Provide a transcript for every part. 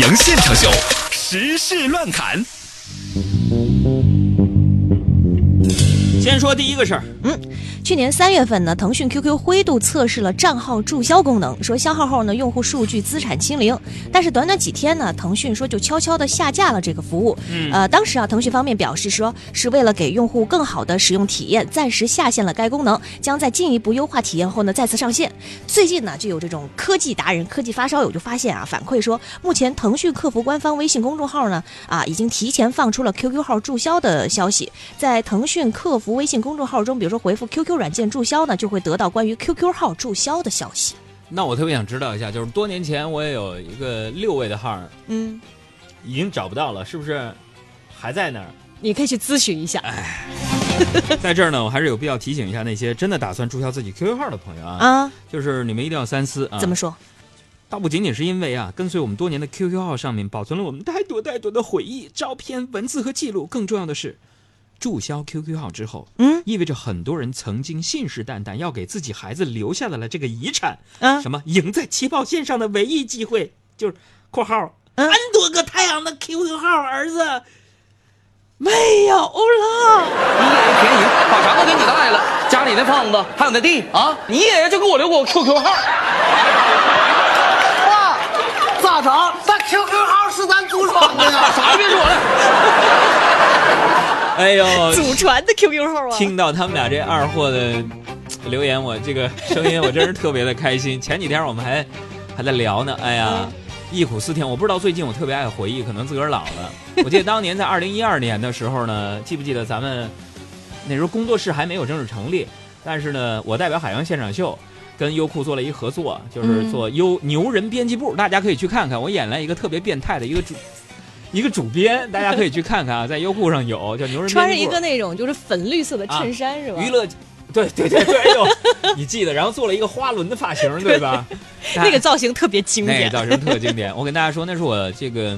阳现场秀，时事乱侃。先说第一个事儿，去年三月份呢，腾讯 QQ 灰度测试了账号注销功能，说消耗后呢，用户数据资产清零。但是短短几天呢，腾讯说就悄悄的下架了这个服务。嗯呃，当时啊，腾讯方面表示说是为了给用户更好的使用体验，暂时下线了该功能，将在进一步优化体验后呢再次上线。最近呢，就有这种科技达人、科技发烧友就发现啊，反馈说，目前腾讯客服官方微信公众号呢啊已经提前放出了 QQ 号注销的消息，在腾讯客服微信公众号中，比如说回复 QQ 软件注销呢，就会得到关于 QQ 号注销的消息。那我特别想知道一下，就是多年前我也有一个六位的号，嗯，已经找不到了，是不是还在那儿？你可以去咨询一下。在这儿呢，我还是有必要提醒一下那些真的打算注销自己 QQ 号的朋友啊，啊，就是你们一定要三思啊。怎么？说？倒不仅仅是因为啊，跟随我们多年的 QQ 号上面保存了我们太多太多的回忆、照片、文字和记录，更重要的是，注销 QQ 号之后，嗯意味着很多人曾经信誓旦旦要给自己孩子留下来了这个遗产，啊什么赢在起跑线上的唯一机会，就是（括号）嗯 N 多个太阳的 QQ 号，儿子没有了。你爷爷便宜，把啥都给你带了，家里那房子还有那地啊，你爷爷就给我留过 QQ 号。爸，咋整？那 QQ 号是咱祖传的呀。啥也别说了，哎呦，祖传的 QQ 号啊听到他们俩这二货的留言，我这个声音我真是特别的开心。前几天我们还还在聊呢，哎呀，忆苦思甜。我不知道最近我特别爱回忆，可能自个儿老了。我记得当年在二零一二年的时候呢，记不记得咱们那时候工作室还没有正式成立，但是呢，我代表海洋现场秀。跟优酷做了一合作，就是做优牛人编辑部，大家可以去看看。我演了一个特别变态的一个主，一个主编，大家可以去看看啊，在优酷上有叫牛人。穿着一个那种就是粉绿色的衬衫、是吧？娱乐，对对对对，哎呦，你记得，然后做了一个花轮的发型，对吧？那个造型特别经典。那个造型特经典。我跟大家说，那是我这个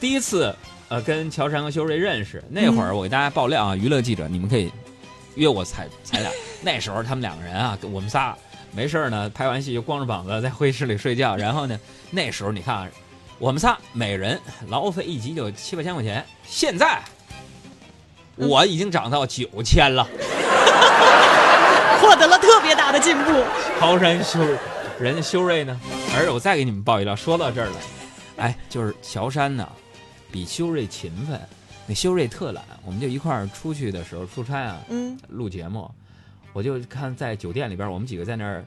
第一次呃跟乔杉和修睿认识。那会儿我给大家爆料啊，娱乐记者，你们可以约我采采俩。那时候他们两个人啊，我们仨没事儿呢，拍完戏就光着膀子在会议室里睡觉。然后呢，那时候你看啊，我们仨每人劳务费一集就七八千块钱，现在。我已经涨到九千了，获得了特别大的进步。高山修，人家修睿呢？而且我再给你们报一料，说到这儿了，哎，就是乔山呢，比修睿勤奋。那修睿特懒，我们就一块儿出去的时候出差啊，嗯，录节目，我就看在酒店里边，我们几个在那儿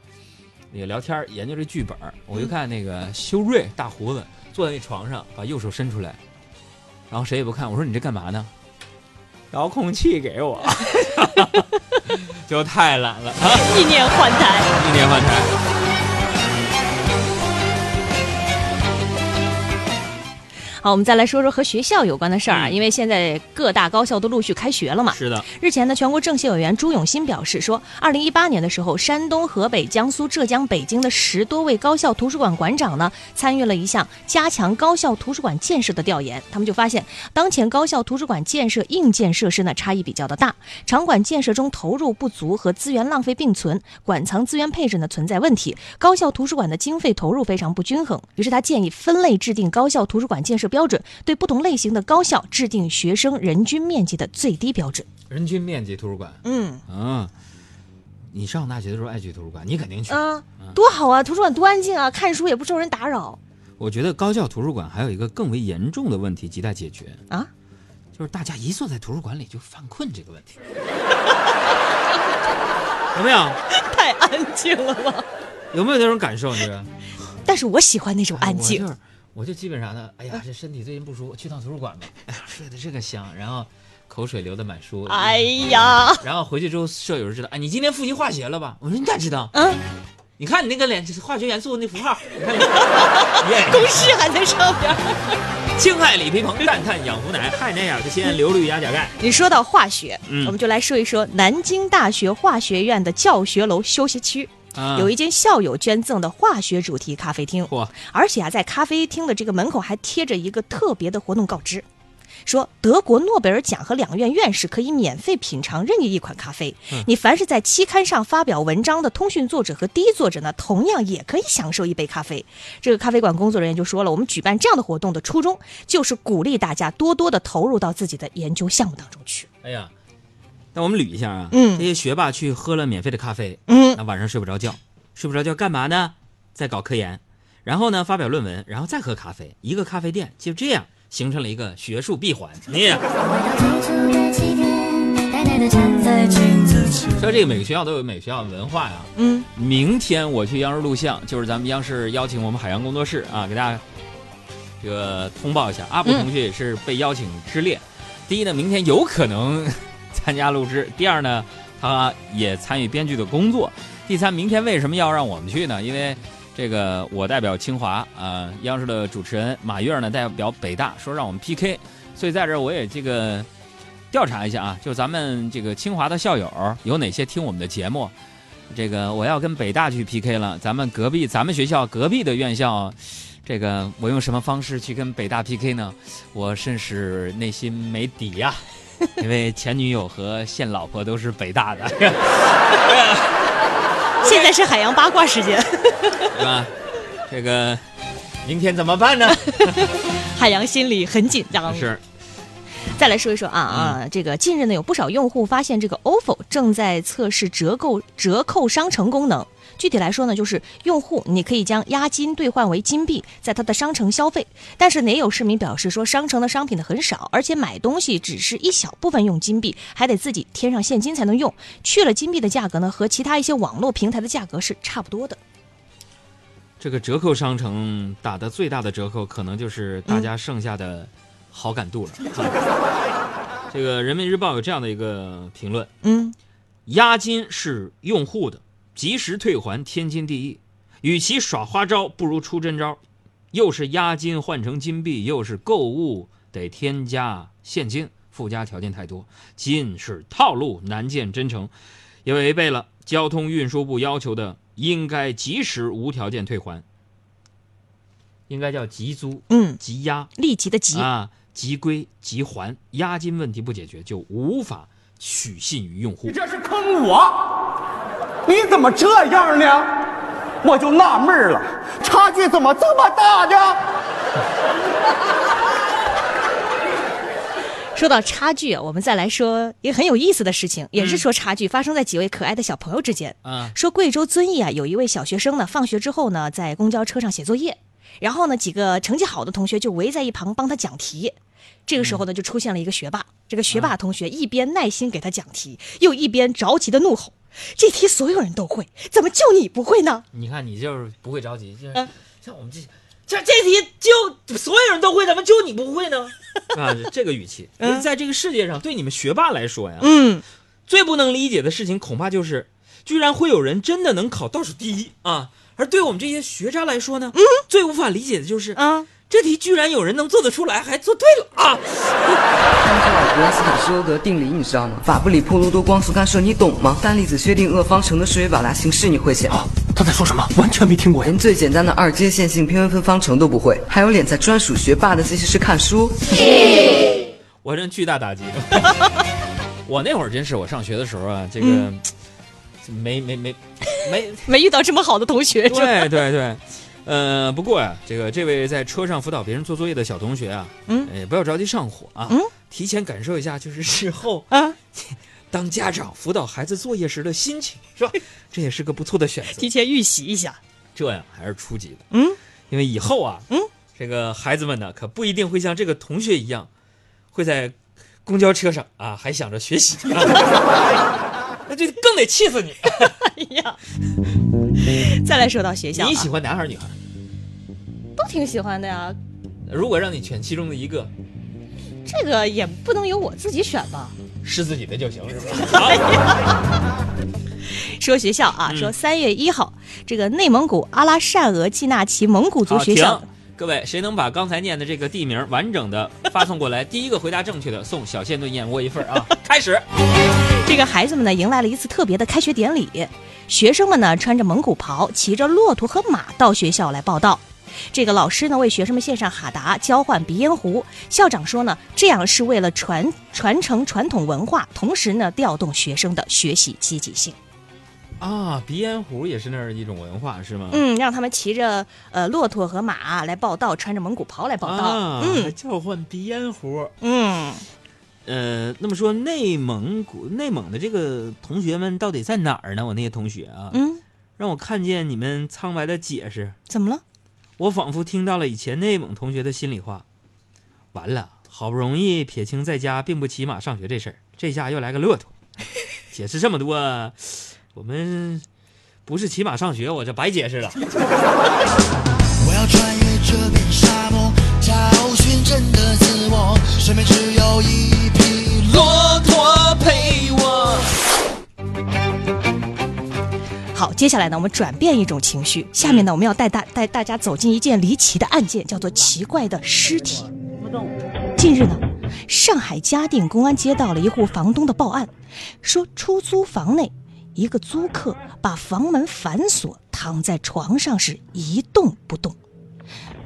也聊天研究这剧本儿，我就看那个修睿大胡子坐在那床上，把右手伸出来，然后谁也不看，我说你这干嘛呢？遥控器给我，就太懒了 啊！意念换台。一年换台。好，我们再来说说和学校有关的事儿啊，嗯因为现在各大高校都陆续开学了嘛。是的，日前呢，全国政协委员朱永新表示说，二零一八年的时候，山东、河北、江苏、浙江、北京的十多位高校图书馆馆长呢，参与了一项加强高校图书馆建设的调研。他们就发现，当前高校图书馆建设硬件设施呢差异比较的大，场馆建设中投入不足和资源浪费并存，馆藏资源配置呢存在问题，高校图书馆的经费投入非常不均衡。于是他建议分类制定高校图书馆建设标准，对不同类型的高校制定学生人均面积的最低标准。人均面积图书馆。嗯。嗯，你上大学的时候爱去图书馆，你肯定去。啊，多好啊！图书馆多安静啊，看书也不受人打扰我觉得高校图书馆还有一个更为严重的问题亟待解决，啊。就是大家一坐在图书馆里就犯困这个问题。有没有？太安静了吧？有没有那种感受？你这但是我喜欢那种安静。我就基本上呢，哎呀，这身体最近不舒服，去趟图书馆吧。哎呀，睡得这个香，然后口水流得满书。哎呀，然后回去之后，舍友就知道，哎，你今天复习化学了吧？我说你咋知道？嗯，你看你那个脸，化学元素那符号，你看公式还在上边。氢氦锂铍硼氮碳氧氟氖氦氖氩氪酰硫氯氩钾钙。你说到化学，嗯我们就来说一说南京大学化学院的教学楼休息区。啊有一间校友捐赠的化学主题咖啡厅，嚯而且啊，在咖啡厅的这个门口还贴着一个特别的活动告知。说德国诺贝尔奖和两院院士可以免费品尝任意一款咖啡。你凡是在期刊上发表文章的通讯作者和第一作者呢，同样也可以享受一杯咖啡。这个咖啡馆工作人员就说了，我们举办这样的活动的初衷就是鼓励大家多多的投入到自己的研究项目当中去。哎呀，那我们捋一下啊，嗯这些学霸去喝了免费的咖啡，嗯，那晚上睡不着觉，睡不着觉干嘛呢？在搞科研，然后呢发表论文，然后再喝咖啡，一个咖啡店就这样形成了一个学术闭环。你到最初的起点，呆呆地站在镜子前。说这个每个学校都有每个学校的文化呀。嗯，明天我去央视录像，就是咱们央视邀请我们海洋工作室啊，给大家这个通报一下，阿布同学也是被邀请之列。第一呢，明天有可能参加录制；第二呢，他也参与编剧的工作；第三，明天为什么要让我们去呢？因为这个我代表清华啊、央视的主持人马月呢代表北大，说让我们 PK，所以在这儿我也这个调查一下啊，就咱们这个清华的校友有哪些听我们的节目？这个我要跟北大去 PK 了，咱们隔壁咱们学校隔壁的院校，这个我用什么方式去跟北大 PK 呢？我甚是内心没底呀、因为前女友和现老婆都是北大的，现在是海洋八卦时间，对吧？这个明天怎么办呢？海洋心里很紧张。是再来说一说啊啊，这个近日呢，有不少用户发现这个 ofo 正在测试折扣折扣商城功能。具体来说呢，就是用户你可以将押金兑换为金币，在它的商城消费。但是呢也有市民表示说，商城的商品呢很少，而且买东西只是一小部分用金币，还得自己添上现金才能用。去了金币的价格呢，和其他一些网络平台的价格是差不多的。这个折扣商城打的最大的折扣，可能就是大家剩下的好感度了。这个《人民日报》有这样的一个评论：嗯，押金是用户的，及时退还天经地义。与其耍花招，不如出真招。又是押金换成金币，又是购物得添加现金，附加条件太多，尽是套路，难见真诚，也违背了交通运输部要求的应该及时无条件退还，应该叫急租、嗯，急押立即的急，啊，即归即还，押金问题不解决，就无法取信于用户。你这是坑我！你怎么这样呢？我就纳闷了，差距怎么这么大呢？说到差距，我们再来说一个很有意思的事情，也是说差距发生在几位可爱的小朋友之间。啊，说贵州遵义啊，有一位小学生呢，放学之后呢，在公交车上写作业，然后呢，几个成绩好的同学就围在一旁帮他讲题。这个时候呢，就出现了一个学霸。这个学霸同学一边耐心给他讲题，又一边着急的怒吼：“这题所有人都会，怎么就你不会呢你看你就是不会着急，就是嗯像我们这这这题就所有人都会，怎么就你不会呢？啊，这个语气，嗯在这个世界上，对你们学霸来说呀，？”嗯，最不能理解的事情，恐怕就是居然会有人真的能考倒数第一啊！而对我们这些学渣来说呢，嗯，最无法理解的就是啊，这题居然有人能做得出来，还做对了啊！按照尔格斯坦施欧德定理，你知道吗？法布里波罗多光速干涉你懂吗？单粒子薛定谔方程的数学表达形式你会写吗？他在说什么？完全没听过呀！连最简单的二阶线性偏微分方程都不会，还有脸在专属学霸的自习室看书？我真巨大打击。我那会儿真是，我上学的时候啊，这个、没没没没 没遇到这么好的同学，对对对，呃，不过呀、这个这位在车上辅导别人做作业的小同学啊，嗯。也，不要着急上火啊，嗯，提前感受一下，就是事后啊，当家长辅导孩子作业时的心情，是吧？这也是个不错的选择。提。前预习一下。这样还是初级的，嗯，因为以后啊，嗯，这个孩子们呢，可不一定会像这个同学一样，会在公交车上啊还想着学习，啊、那就更得气死你。哎呀，再来说到学校、啊，你喜欢男孩女孩？都挺喜欢的呀，如果让你选其中的一个，这个也不能由我自己选吧。是自己的就行，是吧？好 说学校啊，嗯说三月一号，这个内蒙古阿拉善额济纳旗蒙古族，学校停，各位，谁能把刚才念的这个地名完整的发送过来？第一个回答正确的送小鲜炖燕窝一份啊！开始，这个孩子们呢迎来了一次特别的开学典礼，学生们呢穿着蒙古袍，骑着骆驼和马到学校来报道。这个老师呢为学生们献上哈达，交换鼻烟壶。校长说呢，这样是为了传传承传统文化，同时呢调动学生的学习积极性。啊，鼻烟壶也是那儿一种文化是吗？嗯，让他们骑着呃骆驼和马来报道，穿着蒙古袍来报道。啊，还嗯叫唤鼻烟壶。嗯，呃，那么说内蒙古内蒙的这个同学们到底在哪儿呢？我那些同学啊，嗯，让我看见你们苍白的解释，怎么了？我仿佛听到了以前内蒙同学的心里话。完了，好不容易撇清在家并不骑马上学这事儿，这下又来个骆驼，解释这么多，我们不是骑马上学，我这白解释了。我要穿越这片沙漠，找寻真的自我。身边只有一匹骆驼陪我。好，接下来呢，我们转变一种情绪。下面呢，我们要带大带大家走进一件离奇的案件，叫做奇怪的尸体。近日呢，上海嘉定公安接到了一户房东的报案，说出租房内一个租客把房门反锁，躺在床上是一动不动，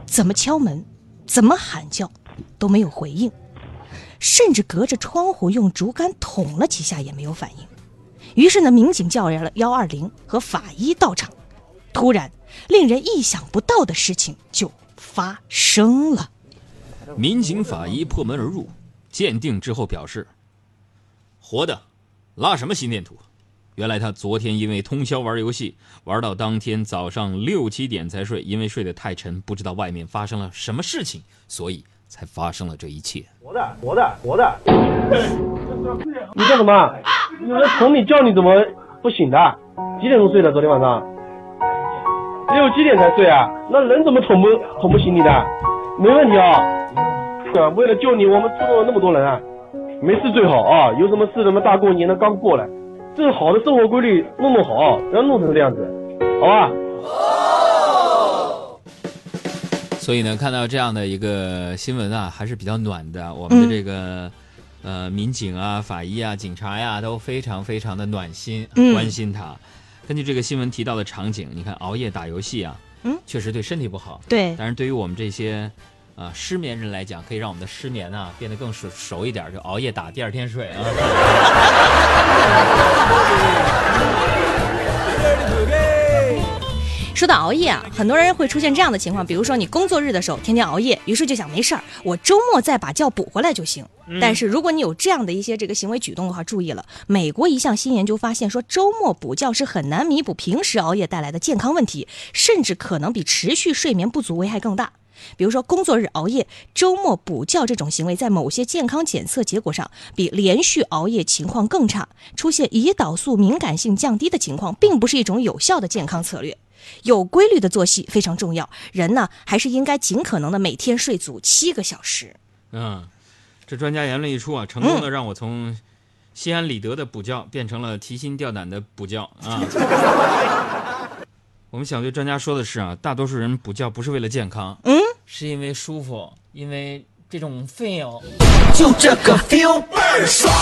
怎么敲门，怎么喊叫都没有回应，甚至隔着窗户用竹竿捅了几下也没有反应。于是呢，民警叫来了幺二零和法医到场。突然，令人意想不到的事情就发生了。民警法医破门而入，鉴定之后表示，活的，拉什么心电图？原来他昨天因为通宵玩游戏，玩到当天早上六七点才睡，因为睡得太沉，不知道外面发生了什么事情，所以才发生了这一切。活的，活的，活的。你干什么？有人捅你叫你怎么不醒的？几点钟睡的？昨天晚上六七点才睡啊？那人怎么捅不捅不醒你的？没问题啊。啊，为了救你，我们出动了那么多人啊。没事最好啊，有什么事什么大过年的刚过来，这好的生活规律弄弄好，不要弄成这样子，好吧？所以呢，看到这样的一个新闻啊，还是比较暖的。我们的这个、呃民警啊、法医啊、警察呀、都非常非常的暖心，嗯关心他。根据这个新闻提到的场景，你看熬夜打游戏啊，嗯，确实对身体不好。对，但是对于我们这些啊、失眠人来讲，可以让我们的失眠啊变得更熟熟一点，就熬夜打，第二天睡啊。说到熬夜啊，很多人会出现这样的情况，比如说你工作日的时候天天熬夜，于是就想没事儿，我周末再把觉补回来就行。但是如果你有这样的一些这个行为举动的话，注意了，美国一项新研究发现说，周末补觉是很难弥补平时熬夜带来的健康问题，甚至可能比持续睡眠不足危害更大。比如说，工作日熬夜、周末补觉这种行为，在某些健康检测结果上比连续熬夜情况更差，出现胰岛素敏感性降低的情况，并不是一种有效的健康策略。有规律的作息非常重要，人呢还是应该尽可能的每天睡足七个小时。嗯，这专家言论一出啊，成功的让我从心安理得的补觉变成了提心吊胆的补觉啊。我们想对专家说的是啊，大多数人补觉不是为了健康，嗯，是因为舒服，因为这种 feel。就这个 feel 倍儿爽。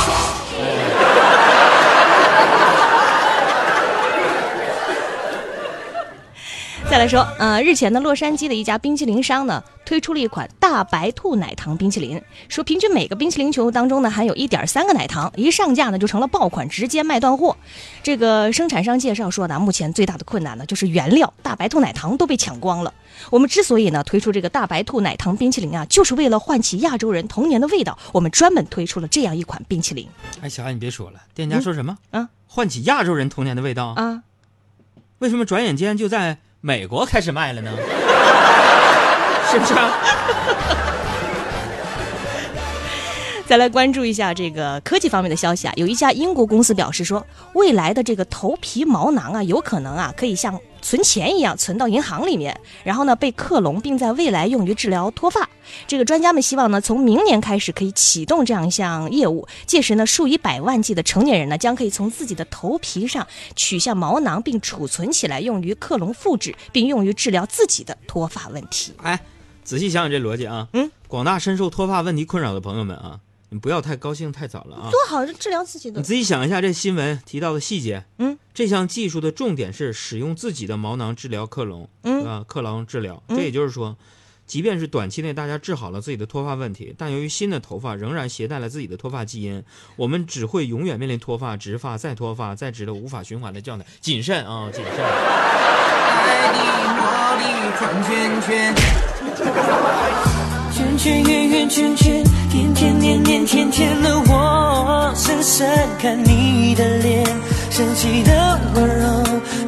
再来说，呃，日前呢，洛杉矶的一家冰淇淋商呢推出了一款大白兔奶糖冰淇淋，说平均每个冰淇淋球当中呢含有一点三个奶糖，一上架呢就成了爆款，直接卖断货。这个生产商介绍说呢，目前最大的困难呢就是原料，大白兔奶糖都被抢光了。我们之所以呢推出这个大白兔奶糖冰淇淋啊，就是为了唤起亚洲人童年的味道，我们专门推出了这样一款冰淇淋哎，小安，你别说了，店家说什么？啊唤起亚洲人童年的味道？啊。为什么转眼间就在美国开始卖了呢？是不是啊？再来关注一下这个科技方面的消息啊，有一家英国公司表示说，未来的这个头皮毛囊啊，有可能啊可以像存钱一样存到银行里面，然后呢被克隆，并在未来用于治疗脱发。这个专家们希望呢，从明年开始可以启动这样一项业务，届时呢，数以百万计的成年人呢，将可以从自己的头皮上取下毛囊，并储存起来，用于克隆复制，并用于治疗自己的脱发问题。哎，仔细想想这逻辑啊，嗯，广大深受脱发问题困扰的朋友们啊，不要太高兴太早了啊。多好，治疗自己的你。自己想一下这新闻提到的细节。嗯，这项技术的重点是使用自己的毛囊治疗克隆，嗯啊，克隆治疗。嗯这也就是说，即便是短期内大家治好了自己的脱发问题，但由于新的头发仍然携带了自己的脱发基因，我们只会永远面临脱发、植发、再脱发、再植的无法循环的状态。谨慎啊，谨慎。爱的魔力转圈圈，圈圈圆圆圈圈，天天年年天天的我，深深看你的脸，生气的温柔，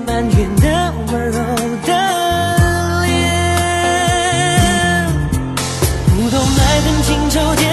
埋怨的温柔的脸，不懂爱恨情仇。